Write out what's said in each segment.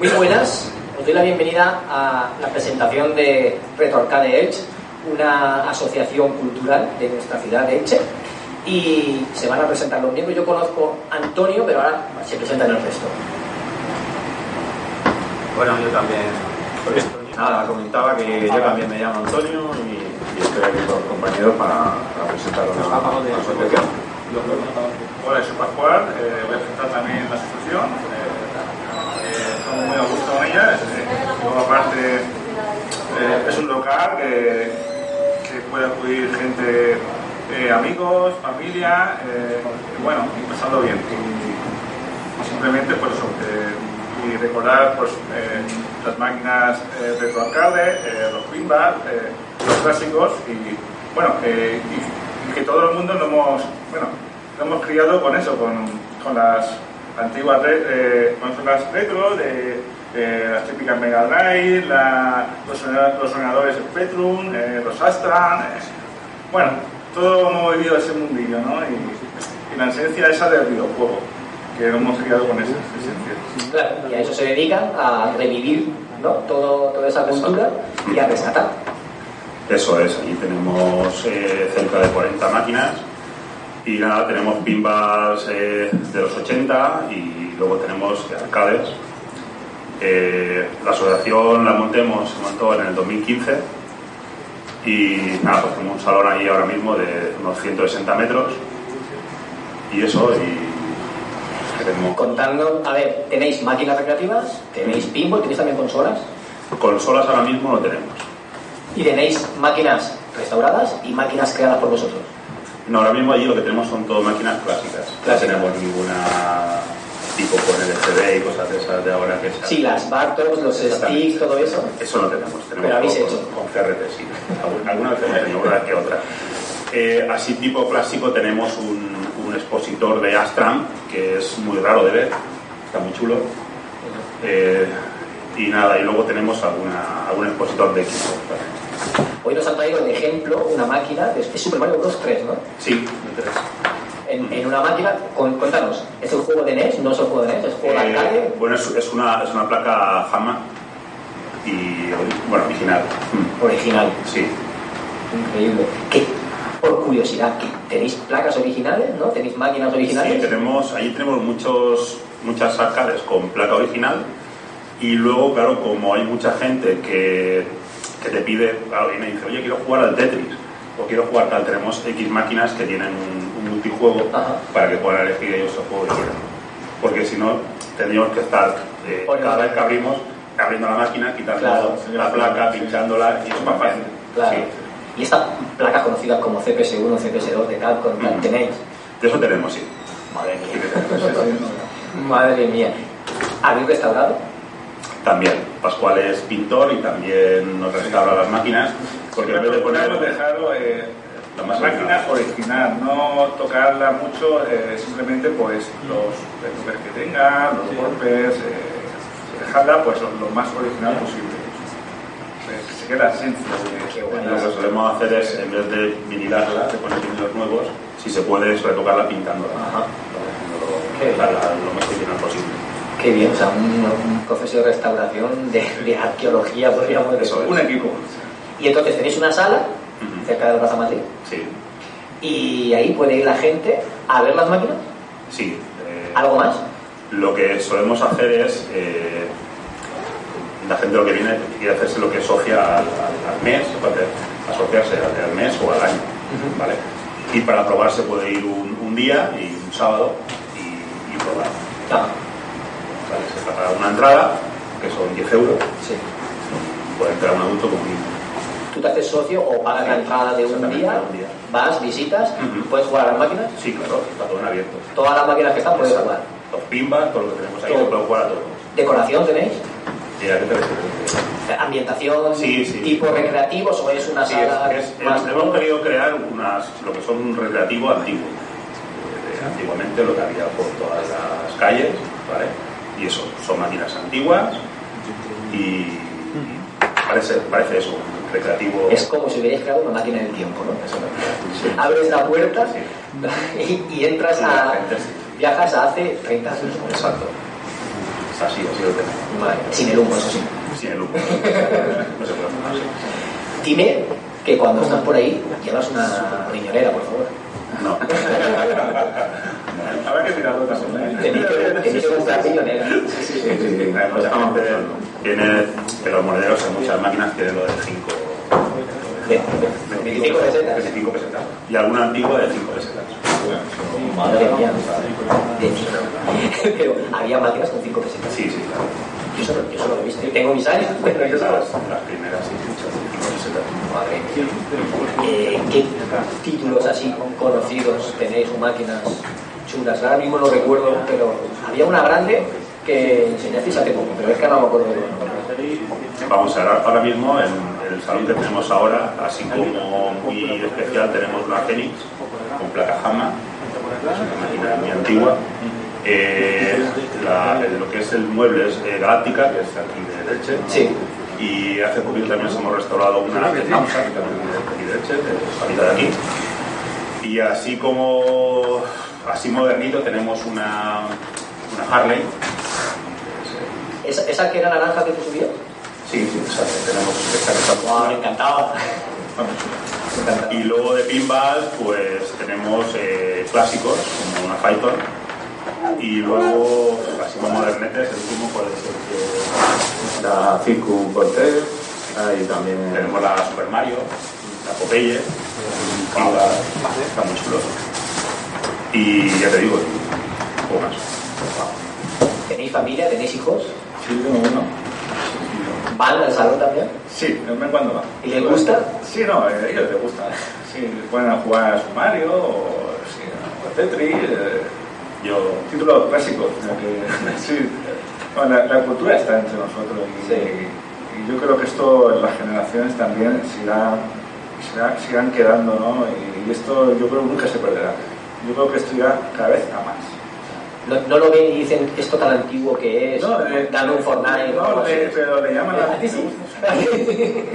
Muy buenas, os doy la bienvenida a la presentación de Retro Arcade Elche, una asociación cultural de nuestra ciudad de Elche. Y se van a presentar los miembros. Yo conozco a Antonio, pero ahora se presentan el resto. Bueno, yo también. Pues, nada, comentaba que yo también me llamo Antonio y, y estoy aquí con los compañeros para, para presentar una, una asociación. Hola, soy Pascual, eh, voy a presentar también la asociación. Muy a con ella. Aparte, eh, es un local que, que puede acudir gente, eh, amigos, familia, eh, bueno, y pasarlo bien. Y, simplemente, pues eso, y recordar pues, las máquinas eh, retroarcade, eh, los pinball, los clásicos y bueno, y, que todo el mundo nos hemos, bueno, nos hemos criado con eso, con, con las antiguas re- eh, consolas retro, de, de las típicas Mega Drive, la- los, ordenadores- los ordenadores Spectrum, eh, los Astra, eh, bueno, todo hemos vivido ese mundillo, ¿no? Y, y la esencia esa del videojuego, que nos hemos criado con esa esencia. Claro, y a eso se dedican, a revivir ¿no? Todo, toda esa cultura y a rescatar. Eso es, aquí tenemos eh, cerca de 40 máquinas y nada, tenemos pinballs eh, de los 80 y luego tenemos arcades. Eh, la asociación la montemos, se montó en el 2015 y nada, pues tenemos un salón ahí ahora mismo de unos 160 metros y eso, y queremos Contando, a ver, tenéis máquinas recreativas, tenéis pinball, tenéis también consolas consolas ahora mismo no tenemos. y tenéis máquinas restauradas y máquinas creadas por vosotros. No, ahora mismo allí lo que tenemos son todo máquinas clásicas. Clásicas. No tenemos ninguna tipo con LCD y cosas de esas de ahora que se Sí, las Bartos, los sticks, todo eso. Eso no tenemos. tenemos Pero habéis todo hecho. Con, con CRT, sí. Algun- Alguna vez hemos tenido una que otra. Eh, así tipo clásico tenemos un, un expositor de Astram que es muy raro de ver. Está muy chulo. Eh, y nada, y luego tenemos alguna, algún expositor de equipo. Hoy nos han traído de ejemplo una máquina, de- es Super Mario Bros. 3, ¿no? Sí, de tres. En, en una máquina, con- cuéntanos, ¿es el juego de NES? ¿No es el juego de NES? ¿Es juego de Eh, arcade? bueno, es, es una, es una placa Hammer y, bueno, original. Mm, Original. Sí, Increíble. ¿Qué? Por curiosidad. ¿tenéis placas originales? ¿No? ¿Tenéis máquinas sí originales? tenemos, allí tenemos muchos, muchas arcades con placa original y luego, claro, como hay mucha gente que, que te pide, claro, y dice, oye, quiero jugar al Tetris o quiero jugar tal, tenemos X máquinas que tienen un, un multijuego Ajá. para que puedan elegir ellos el juego que quieran. Porque si no, tendríamos que estar eh, cada vez que abrimos, abriendo la máquina, quitando Claro, la placa, pinchándola y es más fácil. Claro. Sí. Y estas placas conocidas como CPS1, CPS2 de Capcom, Mm. tenéis. De eso tenemos, sí. Madre mía. tenemos. Madre mía. ¿Habéis restaurado? También, Pascual es pintor y también nos restaura las máquinas, porque en vez de poner eh, La más máquina original. no tocarla mucho, eh, simplemente pues los retoques que tenga, los golpes, eh, dejarla pues lo, lo más original posible. Que se la esencia Qué bueno. lo que solemos hacer es, en vez de vinilarla, de poner vinilos nuevos, si se puede es retocarla pintándola, Ajá. dejarla lo más original posible. Qué bien, o sea, un, un proceso de restauración, de, de arqueología, podríamos decir. Eso es. un equipo. Y entonces tenéis una sala cerca de la Plaza Madrid Sí, y ahí puede ir la gente a ver las máquinas. sí. eh, ¿Algo más? Lo que solemos hacer es, eh, la gente lo que viene quiere hacerse lo que es socia al, al- al mes, puede asociarse al, al mes o al año. ¿vale? Y para probar se puede ir un, un día y un sábado y, y probar. Ah, Se paga una entrada, que son 10 euros, sí. puede entrar un adulto como un niño. Tú te haces socio o pagas la entrada de un día, un día. vas, visitas, puedes jugar a las máquinas. Sí, claro, está todo en abierto. Todas las máquinas que están puedes Exacto. jugar. Los pinball, todo lo que tenemos ahí, Todo. se puede jugar a todos. ¿Decoración tenéis? ¿Y a qué te refieres? ¿Ambientación Sí, sí. tipo recreativos o es una Sí, sala es- es- más hemos querido crear unas, lo que son un recreativo antiguo. Eh, antiguamente lo que había por todas las calles, ¿vale? Y eso, son máquinas antiguas y parece, parece eso, recreativo. Es como si hubierais creado una máquina del tiempo, ¿no? Eso, sí. Abres la puerta y, y entras Sí, a... Viajas a hace 30 años. Exacto. Así, así lo. Vale, sin el humo, eso sí. Sin el humo. No se puede fumar. Dime que cuando estás por ahí llevas una riñonera, por favor. No. Habrá que tirarlo también, ¿eh? Tenéis que, tenéis que comprar riñonera. Sí, sí, sí. Sí, sí, además, aparte, tiene que los monederos en muchas máquinas tienen lo de 5 Ve- ve- 25 pesetas. 25 pesetas. Y alguna antigua de 5 pesetas. Madre mía. De- Pero había máquinas con 5 pesetas. Sí, sí, claro. Yo solo, yo solo lo he visto. Yo tengo mis años, pero yo solo. Las, las primeras, sí, sí, 5 pesetas. Madre mía. Eh, ¿Qué títulos así conocidos tenéis o máquinas chulas? Ahora mismo no recuerdo, pero había una grande que enseñasteis hace poco, pero es que no me acuerdo de. Vamos a ver, ahora mismo en el salón que tenemos ahora, así como muy especial, tenemos una Fenix con placa Hama, es una máquina muy antigua. Eh, la- lo que es el mueble es eh, Galáctica, que es aquí de Leche. Sí. Y hace poquito también hemos restaurado una de Tamsa, que también es de aquí de Leche, de salida de aquí. Y así como, así modernito, tenemos una, una Harley. ¿Esa, esa que era naranja que tú subías? Sí, sí, esa que tenemos esta que está Guau, me encantaba. Y luego de pinball, pues tenemos eh, clásicos, como una Python. Y luego, así más modernetes, el último puede ser que La Circus Cortez, ahí también. tenemos la Super Mario, la Popeye, pinball, está muy chulo. Y ya te digo, y poco más. ¿Tenéis familia? ¿Tenéis hijos? Sí, tengo uno. ¿Van al salón también? Sí, de vez en cuando va. ¿Y les gusta? Sí, no, a ellos les gusta. Sí, pueden jugar a su Mario o sí, a Tetris. eh, Yo, ya que- sí. Bueno, la, la cultura está entre nosotros y, Sí. y yo creo que esto en las generaciones también sigan quedando, ¿no? Y, y esto yo creo que nunca se perderá. Yo creo que esto irá cada vez a más. No, no lo ven y dicen esto tan antiguo que es, eh, dame un Fortnite. o No, le- pero le llaman ¿A ti sí?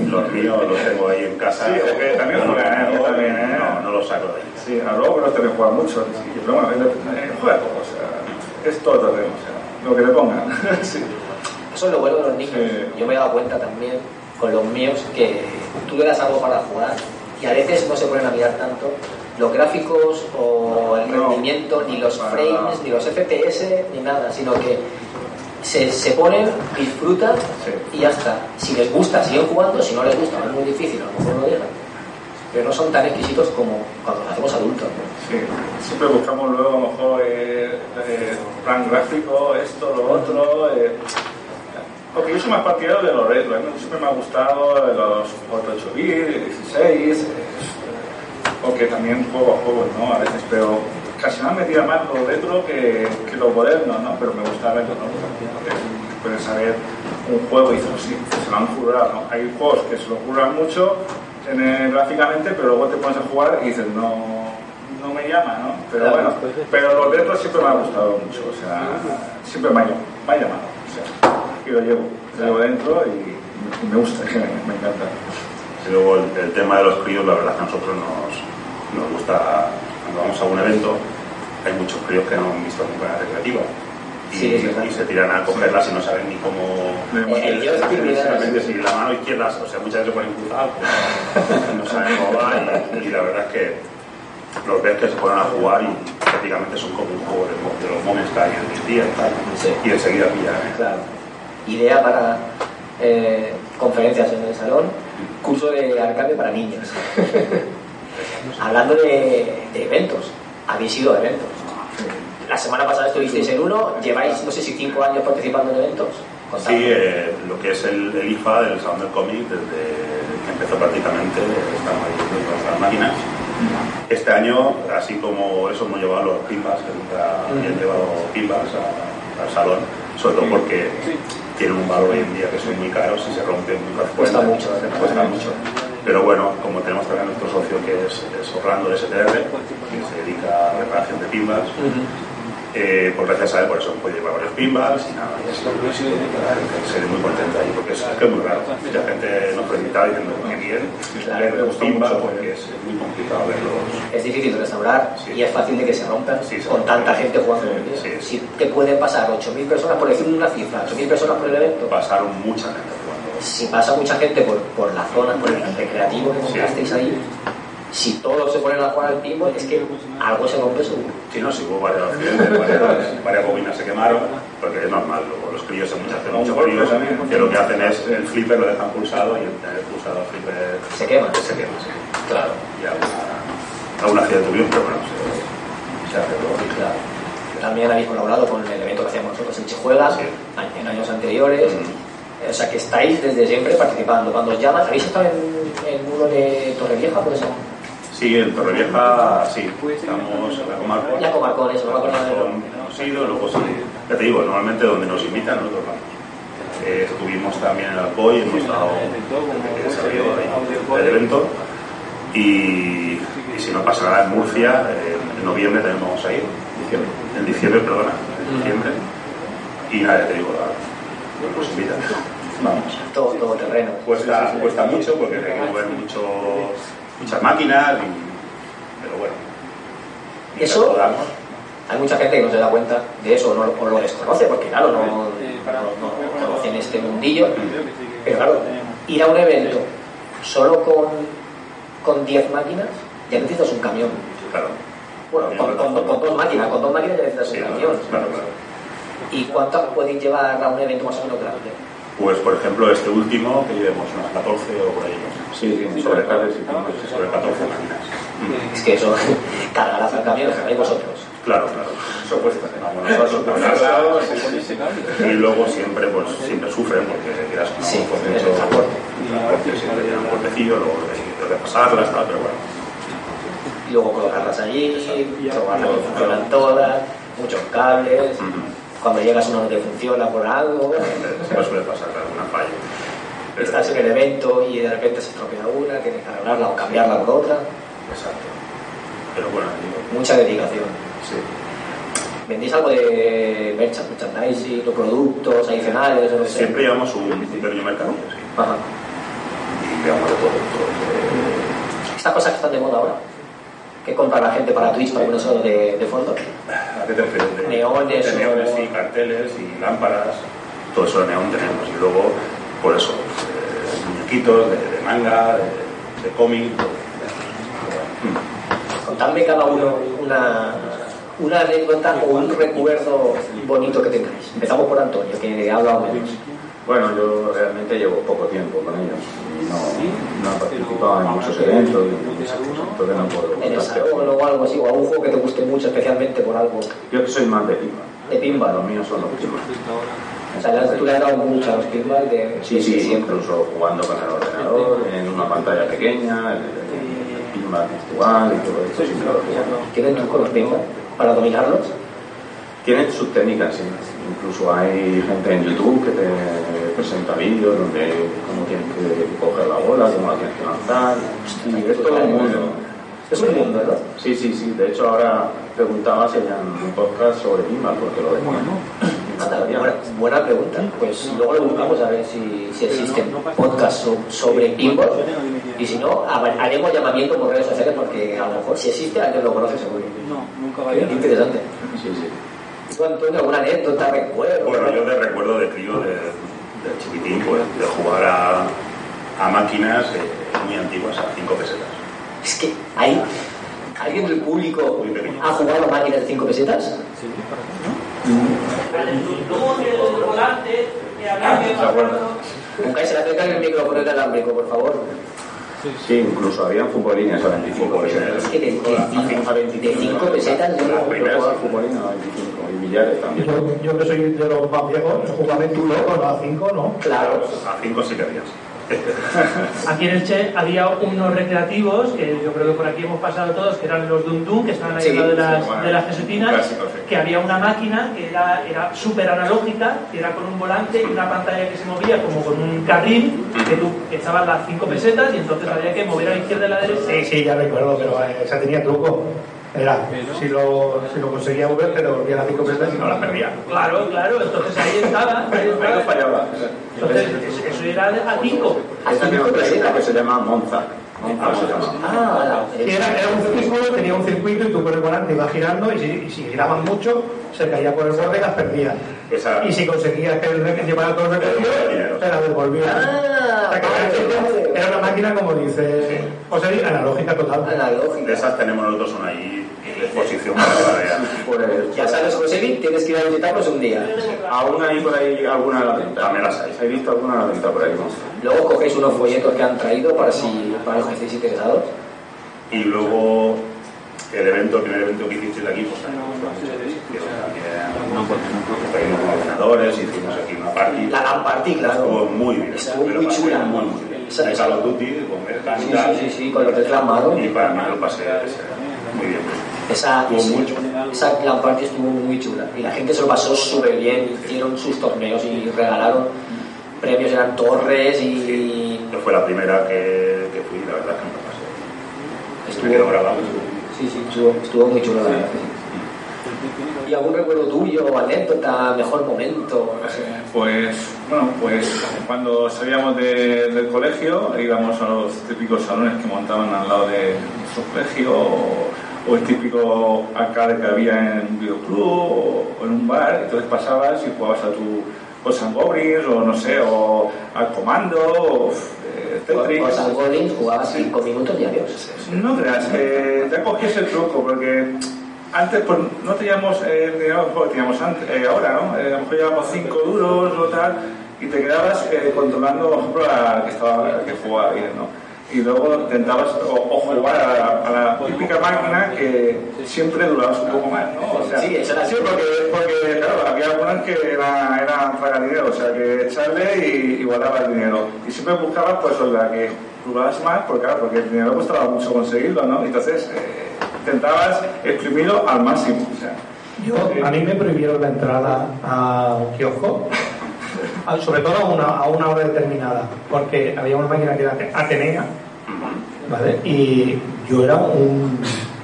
los míos los tengo ahí en casa. Sí, porque también no, juegan, ¿eh? no, También, ¿eh? no, no los saco de ahí. Sí, a luego pero también juega mucho. sí, pero bueno, eh, juega todo, o sea, es todo terreno, o sea, lo que le pongan. sí. Eso es lo bueno de los niños. Sí. Yo me he dado cuenta también con los míos que tú le das algo para jugar y a veces no se ponen a mirar tanto los gráficos o el rendimiento, ni los frames, ni los FPS, ni nada, sino que se, se ponen, disfrutan y ya está. Si les gusta, siguen jugando, si no les gusta, es muy difícil, a lo mejor lo dejan. Pero no son tan exquisitos como cuando los hacemos adultos. ¿no? Sí, siempre buscamos luego a lo mejor eh, eh, plan gráfico, esto, lo otro. eh. Porque yo soy más partidario de los retro, siempre me ha gustado los 8 bits, 16, también juego a juegos, ¿no? A veces, pero casi me metía más lo retro que, que lo moderno, ¿no? Pero me gusta verlo, ¿no? Porque puedes saber un juego y dices, "Oh, sí, se lo han currado, ¿no? Hay juegos que se lo curran mucho en- gráficamente, pero luego te pones a jugar y dices, no, no me llama, ¿no? Pero Claro. bueno, pero los retros siempre me ha gustado mucho, o sea, siempre me ha, me ha llamado, o sea, y lo llevo, lo llevo dentro y, me gusta, me encanta. Y luego el, el tema de los críos, la verdad que a nosotros nos, nos gusta, cuando vamos a un evento, hay muchos críos que no han visto nunca una recreativa. Y, Sí, y se tiran a cogerlas y no saben ni cómo... Ni nada. Exactamente, si la mano izquierda, o sea, muchas veces ponen cruzados, pues, no saben cómo va y, y la verdad es que los ves que se ponen a jugar y prácticamente son como un juego de, los moments que hay en el día y tal. Sí. Y enseguida pillan. ¿eh? Claro. Idea para eh, conferencias en el salón, curso de arcade para niños. Hablando de, de eventos, habéis ido a eventos. La semana pasada estuvisteis en uno, lleváis no sé si cinco años participando en eventos. Contadme. Sí, eh, lo que es el, el IFA del Salón del Cómic, desde que empezó prácticamente, estamos ahí nuestras máquinas. Este año, así como eso, hemos llevado los pinbas, que nunca habían llevado pinbas a- al salón, sobre todo porque tienen un valor hoy en día que son muy caros y se rompen muy fácilmente. Cuesta mucho, Cuesta mucho. Pero bueno, como tenemos también nuestro socio que es, es Orlando de STR, que se dedica a la reparación de pinbas, Ujú. Eh, pues gracias a él, por eso puede llevar varios pinballs y nada, y así, pues, sí, se ve muy contenta ahí, porque es, es que es muy raro. Mucha gente nos felicita diciendo que bien, ver me los gustó pinballs, mucho, porque es, es muy complicado verlos. Es difícil de restaurar Sí. y es fácil de que se rompan Sí, se con tanta gente jugando. Sí, sí. Si te pueden pasar 8.000 personas, por decir una cifra, 8.000 personas por el evento, Pasaron mucha gente. Si pasa mucha gente por, por la zona, por el recreativo que montasteis ahí, si todos se ponen a jugar al pinball, es que algo se rompe seguro. Sí, no, sí hubo varios accidentes, varias, varias bobinas se quemaron, porque es normal, luego los críos se muchas muchos críos, que lo que hacen es el flipper lo dejan pulsado y el tener pulsado el flipper Se quema. se quema, sí. Claro. Y alguna, alguna accidente tuvimos, pero bueno, se, se hace todo. Claro. También habéis colaborado con el evento que hacíamos nosotros en Chijuega Sí. en años anteriores. O sea que estáis desde siempre participando. Cuando os llaman, ¿habéis estado en, en uno de Torrevieja? Puede ser. Sí, en Torrevieja, sí, estamos en la comarca. Ya Comarcón, eso, no me acuerdo. Hemos ido, luego sí. Ya te digo, normalmente donde nos invitan nosotros vamos. Eh, estuvimos también en Alcoy, hemos estado ahí el evento. Y, y si no pasa nada en Murcia, eh, en noviembre también vamos a ir. En diciembre, perdona, en diciembre. Y nada, ya te digo, nos invitan. Vamos. Todo, todo terreno. Cuesta, cuesta mucho porque hay que mover mucho, muchas máquinas, y- pero bueno. Eso- Hay mucha gente que no se da cuenta de eso, no, o lo desconoce, porque claro, no, no- no conocen este mundillo. Pero claro, ir a un evento solo con, con 10 máquinas, ya necesitas un camión. Claro. Bueno, con, con- con dos máquinas, con dos máquinas ya necesitas un camión. claro, claro. ¿Y cuántas podéis llevar a un evento más o menos grande? Pues por ejemplo este último que llevemos unas 14 o por ahí. ¿no? Sí, sí, sobre, sobre y sobre 14 máquinas. Es que eso, cargarás al camión, lo cargáis vosotros. Claro, claro. Eso cuesta. Vamos nosotros cargados, y luego siempre pues siempre sufren porque quieras que no Sí, es el transporte. siempre lleva un golpecillo, luego hay que pasarlas, tal, pero bueno. Y luego colocarlas allí, probarlas funcionan todas, muchos cables. Cuando llegas uno no te funciona por algo. Siempre suele pasar alguna falla. Pero- Estás en el evento y de repente se estropea una, tienes que arreglarla o cambiarla por otra. Exacto. Pero bueno, digo, Mucha dedicación. sí. ¿Vendéis algo de merch- merchandising o productos adicionales? No sé? Siempre llevamos un pequeño mercadillo, sí. Ajá. Y llevamos de todo. todo de- Estas cosas que están de moda ahora, que compra la gente para Twitch para poner solo de, de fondo. ¿A qué te refieres? De, Neones de neones, o- sí, carteles y lámparas. Todo eso de neón tenemos. Y luego, por eso, eh, muñequitos de, de manga, de, de cómic. Contadme cada uno una, una anécdota o un recuerdo bonito que tengáis. Empezamos por Antonio, que ha hablado menos. Bueno, yo realmente llevo poco tiempo con ellos y no, no he participado en muchos eventos y esas cosas, entonces no puedo En el contarte. salón o algo así, o algún juego que te guste mucho, especialmente por algo Yo que soy más de pinball. de pinball. Los míos son los pinball. O sea, tú le has dado mucho a los pinball de Sí, sí, incluso jugando con el ordenador, en una pantalla pequeña, el, el pinball virtual y todo esto. lo he jugado. ¿Tienen trucos los pinball para dominarlos? Tienen sus técnicas. Incluso hay gente en YouTube que te presenta vídeos donde cómo tienes que coger la bola, cómo la tienes que lanzar. Y es todo un mundo. Es un mundo, ¿no? Sí, sí, sí. De hecho, ahora preguntaba si hayan un podcast sobre pinball, porque lo. Anda, buena, buena pregunta. Pues luego lo buscamos a ver si, si existen podcasts so- sobre pinball. Y si no, ha- haremos llamamiento por redes sociales porque a lo mejor si existe alguien lo conoce seguro. No, nunca Qué vaya. interesante. Sí, sí. ¿Tú, Antonio, alguna anécdota, recuerdo? Bueno, yo de recuerdo de crío, de, de chiquitín, pues de jugar a, a máquinas eh, muy antiguas, a 5 pesetas. Es que hay alguien del público ha jugado a máquinas de 5 pesetas. ¿Se acuerdan? Nunca se le acerca el micrófono inalámbrico, por favor. Sí, incluso habían futbolines a 25 pesetas. Es que de, de 5 pesetas yo Yo no jugaba al futbolín a 25 y billares también. Yo, yo que soy de los más viejos, jugaba en tu con la 5, ¿no? Claro. A 5 sí que habías. Aquí en Elche había unos recreativos que yo creo que por aquí hemos pasado todos, que eran los Dum Dum, que estaban ahí Sí, al lado de sí, las, bueno, de las jesuitinas, sí. que había una máquina que era, era súper analógica, que era con un volante y una pantalla que se movía como con un carril, que tú echabas las cinco pesetas y entonces había que mover a la izquierda y a la derecha. Sí, sí, ya recuerdo, pero eh, esa tenía truco. Era, si lo, si lo conseguía V, pero volvía a las 5 pesetas y no la perdía. Claro, claro, entonces ahí estaba. Ahí estaba. fallaba. Entonces, eso era a 5. Esta tiene una empresa que se llama Monza. Ah, era, era un círculo, tenía un circuito y tú por el volante ibas girando y si, y si giraban mucho, se caía por el borde y las perdías. Esa- Y si conseguías que el llevara todo el recorrido, te la devolvías. Ah, O sea, que vale, vale. era una máquina, como dice José, analógica total. De esas tenemos nosotros una ahí exposición para que la vean. Pues, Ya sabes, José, tienes que ir a visitarnos un día. aún hay por ahí alguna a la venta. También las hay. He visto alguna a la venta por ahí. Luego cogéis unos folletos que han traído para si para los que estéis interesados. Y luego el evento, el primer evento que hiciste de aquí, pues también también traímos con ordenadores, hicimos aquí una party. La LAN party, Estuvo claro. muy bien. Estuvo muy chula. Muy, muy bien. De Call of Duty, con Berkan Sí, sí, sí, sí, con lo que reclamaron. Y para mí lo pasé muy bien. Esa, esa, muy chula. esa LAN party estuvo muy chula. Y la gente se lo pasó súper bien. Hicieron sus torneos y regalaron premios, eran torres y. Yo fue la primera que, que fui, la verdad que me lo pasé. Estuvo- grabado. Sí, sí, estuvo, estuvo muy chulo la verdad. ¿Y algún recuerdo tuyo, anécdota, mejor momento? No sé. Pues, bueno, pues cuando salíamos de- del colegio íbamos a los típicos salones que montaban al lado de nuestro colegio o, o el típico arcade que había en un videoclub o, o en un bar. Entonces pasabas y jugabas a tu o San Goblins o no sé, o al comando o eh, Tetris. Con San Goblins jugabas 5 minutos diarios. No creas, eh, ya cogías el truco, porque antes pues no teníamos eh, el dinero que teníamos antes, eh, ahora, ¿no? Eh, a lo mejor llevábamos 5 duros o tal, y te quedabas eh, controlando, por ejemplo, al que, estaba, que jugaba bien, ¿no? Y luego intentabas o, o jugar a la, a la típica máquina que siempre durabas un poco más, ¿no? O sea, Sí, eso era así. sí, porque, porque claro, había algunas que era- eran tragar dinero, o sea, que echarle y, y guardaba el dinero. Y siempre buscabas, pues, la que durabas más, porque, claro, porque el dinero costaba mucho conseguirlo, ¿no? Entonces, eh, intentabas exprimirlo al máximo, o sea. Yo, a mí me prohibieron la entrada a un kiosco, sobre todo a una, a una hora determinada, porque había una máquina que era Atenea, ¿vale? Y yo era un,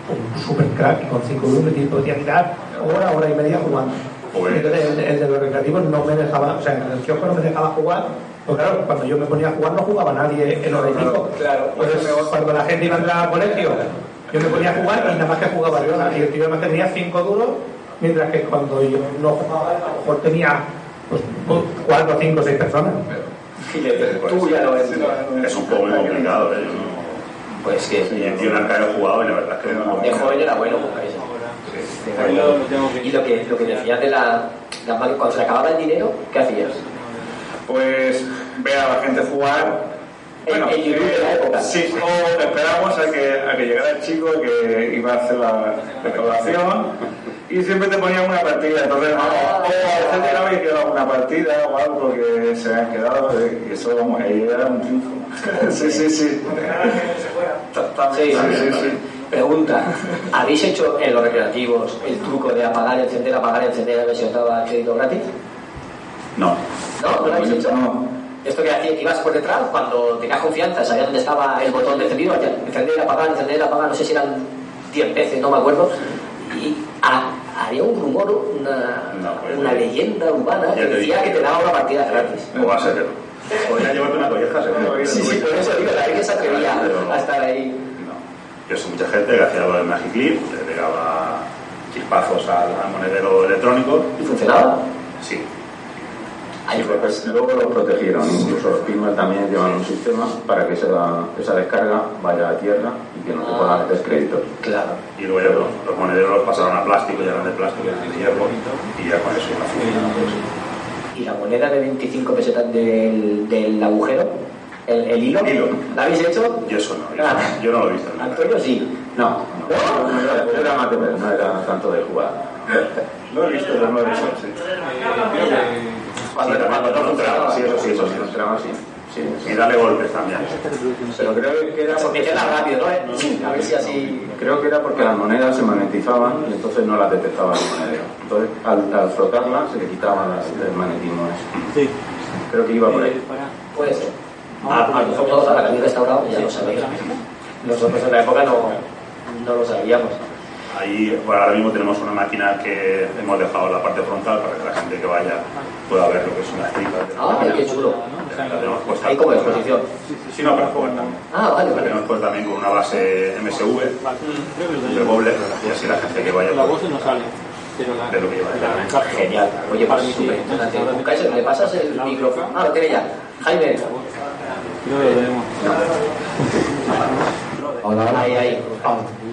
un super crack, y con cinco euros me podía tirar hora, hora y media jugando. Entonces, el, el de los recreativos no me dejaba, o sea, en el kiosco no me dejaba jugar, porque claro, cuando yo me ponía a jugar no jugaba nadie en hora y pico. Claro. Entonces, cuando la gente iba a entrar al colegio, yo me ponía a jugar y nada más que jugaba yo. Y el tío además tenía cinco duros, mientras que cuando yo no jugaba, a lo mejor tenía pues, cuatro, cinco, seis personas. Y le dices, tú ya lo ves. Es un juego muy complicado, ¿eh? No- Pues que Y yo nunca he jugado y la verdad es que no. de joven era bueno jugar eso. De joven. Y lo que, lo que decías de la, la máquina, cuando se acababa el dinero, ¿qué hacías? Pues ver a la gente jugar. El- el YouTube de la época. Sí, o esperamos a que, a que llegara el chico que iba a hacer la recaudación y siempre te ponían una partida. Entonces, Ah. o a veces llegaba y quedaba una partida o algo porque se habían quedado y eso, vamos, ahí era un triunfo. sí, sí, sí. Sí, sí, sí, sí. Pregunta, ¿habéis hecho en los recreativos el truco de apagar, encender, apagar, encender a ver si os daba crédito gratis? No. ¿No? ¿No lo habéis hecho? No. Esto que hacía que ibas por detrás, cuando tenías confianza, sabías dónde estaba el botón de encendido, ya, encender, apagar, encender, apagar, no sé si eran 10 veces, no me acuerdo. Y ha- había un rumor, una, No, pues, una leyenda urbana que decía que te daba una partida gratis. O va a ser que no. Podría llevarte una colleja, seguro. Sí, sí, por eso digo, la que se atrevía a estar ahí. No. Yo sé mucha gente que hacía lo del Magic Clip, le pegaba chispazos al, al monedero electrónico. ¿Y funcionaba? Sí. Ahí fue, pues, Luego los protegieron, incluso los firmware también llevan un sistema para que esa, esa descarga vaya a tierra y que no te puedan meter créditos. claro. Y luego ya los, los monederos los pasaron a plástico, ya eran de plástico, ya eran de hierro, y ya con eso iba. ¿Y la moneda de 25 pesetas del, del agujero? ¿El, el hilo? Hilo. ¿La habéis hecho? Y eso no, yo, Ah. yo no lo he visto. Antonio sí. No, no, no era, era más no era tanto de jugar. Lo he visto, pero no lo he visto. sí. Cuando, no funcionaba. Sí, eso sí, eso sí. Entraba así. Sí, sí. Y darle golpes también. Pero creo que era porque, Meterla rápido, ¿no? A ver si así... creo que era porque las monedas se magnetizaban y entonces no las detectaba el monedero. Entonces al, al frotarlas se le quitaba las- el magnetismo ese. Creo que iba por ahí. Puede ser. A, a nosotros, a la que restaurado, ya lo sabéis. Nosotros en la época no, no lo sabíamos. Ahí bueno, ahora mismo tenemos una máquina que hemos dejado en la parte frontal para que la gente que vaya pueda ver lo que son las tripas. de la Ah, máquina. qué chulo. La tenemos puesta Ahí como exposición. Sí, no, para jugar también. Ah, vale, La vale. tenemos puesta también con una base MSV de Bobble y así la gente que vaya La pues, voz no sale, pero la, ve lo que lleva la Genial. Oye, Para mí sí. súper interesante. Kaiser, ¿le pasas el micrófono? Ah, lo tiene ya. Jaime. Que lo tenemos. Ahí, ahí.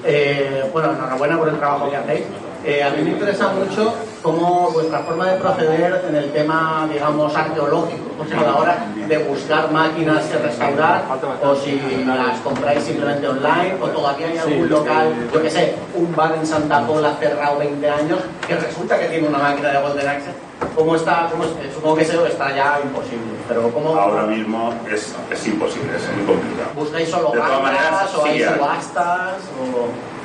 Eh, bueno, enhorabuena por el trabajo que hacéis. Eh, a mí me interesa mucho cómo vuestra forma de proceder en el tema, digamos, arqueológico, o sea, a la hora de buscar máquinas que restaurar, o si las compráis simplemente online, o todavía hay algún local, yo que sé, un bar en Santa Pola cerrado 20 años, que resulta que tiene una máquina de Golden Axe. ¿Cómo está? Cómo eh, supongo que eso está ya imposible, pero ¿cómo Ahora mismo es, es imposible, es muy complicado. buscáis solo De todas máquinas maneras, o hay sí hay. subastas? O...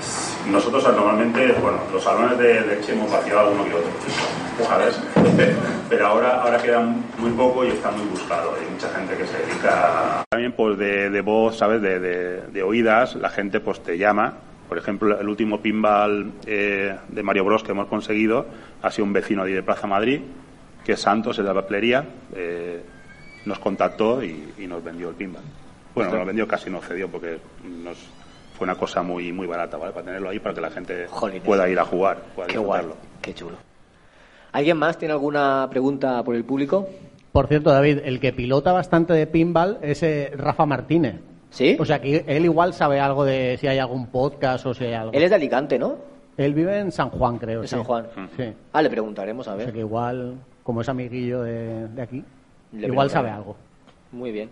Nosotros normalmente, bueno, los salones de leche hemos vaciado alguno que otro, ¿sabes? Pero ahora, ahora quedan muy poco y está muy buscado. Hay mucha gente que se dedica también pues de, de voz, ¿sabes? De, de- de oídas, la gente pues te llama. Por ejemplo, el último pinball eh, de Mario Bros que hemos conseguido ha sido un vecino de Plaza Madrid, que es Santos, es de la papelería, eh, nos contactó y, y nos vendió el pinball. Bueno, nos lo vendió casi, nos cedió porque nos fue una cosa muy muy barata, ¿vale? Para tenerlo ahí para que la gente Jolines. pueda ir a jugar, pueda Qué guay. Qué chulo. ¿Alguien más tiene alguna pregunta por el público? Por cierto, David, el que pilota bastante de pinball es eh, Rafa Martínez. ¿Sí? O sea que él igual sabe algo de si hay algún podcast o si hay algo. Él es de Alicante, ¿no? Él vive en San Juan, creo. De sí. San Juan. Sí. Ah, le preguntaremos, a O sea ver. que igual, como es amiguillo de, de aquí, Le igual sabe algo. Muy bien.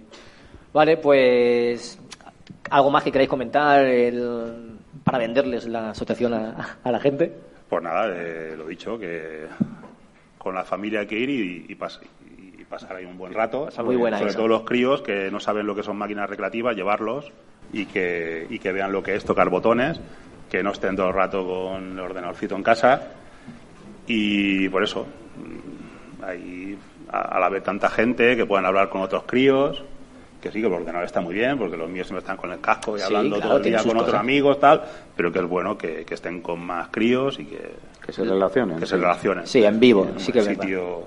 Vale, pues algo más que queráis comentar el- para venderles la asociación a, a la gente. Pues nada, eh, lo dicho, que con la familia hay que ir y, y, pas- y pasar ahí un buen rato. Muy buena Sobre todo los críos que no saben lo que son máquinas recreativas, llevarlos y que, y que vean lo que es tocar botones, que no estén todo el rato con el ordenadorcito en casa. Y por eso, mm, hay a, a la vez tanta gente que puedan hablar con otros críos. Que sí, que el ordenador está muy bien, porque los míos siempre están con el casco y Sí, hablando claro, todo el día con otros amigos, tal, pero que es bueno que, que estén con más críos y que, Que se relacionen. que se relacionen. Sí, en vivo, En sí que sitio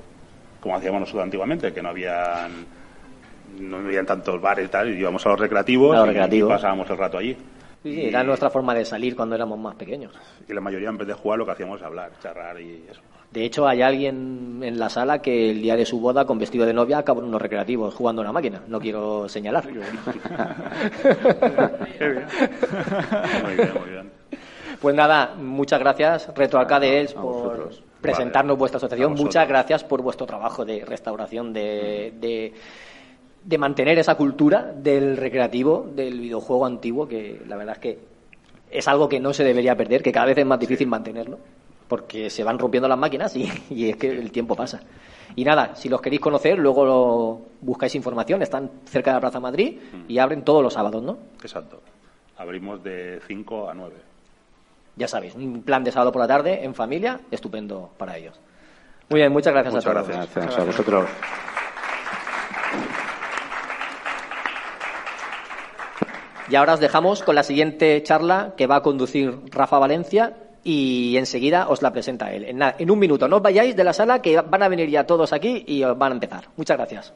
como hacíamos nosotros antiguamente, que no habían no habían tantos bares y tal, y íbamos a los recreativos, A los y- recreativos. y pasábamos el rato allí. Sí, era nuestra forma de salir cuando éramos más pequeños. Y la mayoría en vez de jugar lo que hacíamos es hablar, charrar y eso. De hecho, hay alguien en la sala que el día de su boda, con vestido de novia, acabó en unos recreativos jugando a una máquina. No quiero señalar. Muy bien, muy bien. Pues nada, muchas gracias, Retro Arcade Els, a por presentarnos vuestra asociación. Muchas gracias por vuestro trabajo de restauración, de, de, de mantener esa cultura del recreativo, del videojuego antiguo, que la verdad es que es algo que no se debería perder, que cada vez es más difícil mantenerlo, porque se van rompiendo las máquinas y, y es que el tiempo pasa. Y nada, si los queréis conocer, luego lo- buscáis información, están cerca de la Plaza Madrid y abren todos los sábados, ¿no? Exacto. Abrimos de 5 a 9. Ya sabéis, un plan de sábado por la tarde en familia, estupendo para ellos. Muy bien, muchas gracias Muchas a todos. gracias. Gracias a vosotros. Y ahora os dejamos con la siguiente charla que va a conducir Rafa Valencia y enseguida os la presenta él. En, un minuto, no os vayáis de la sala que van a venir ya todos aquí y os van a empezar. Muchas gracias.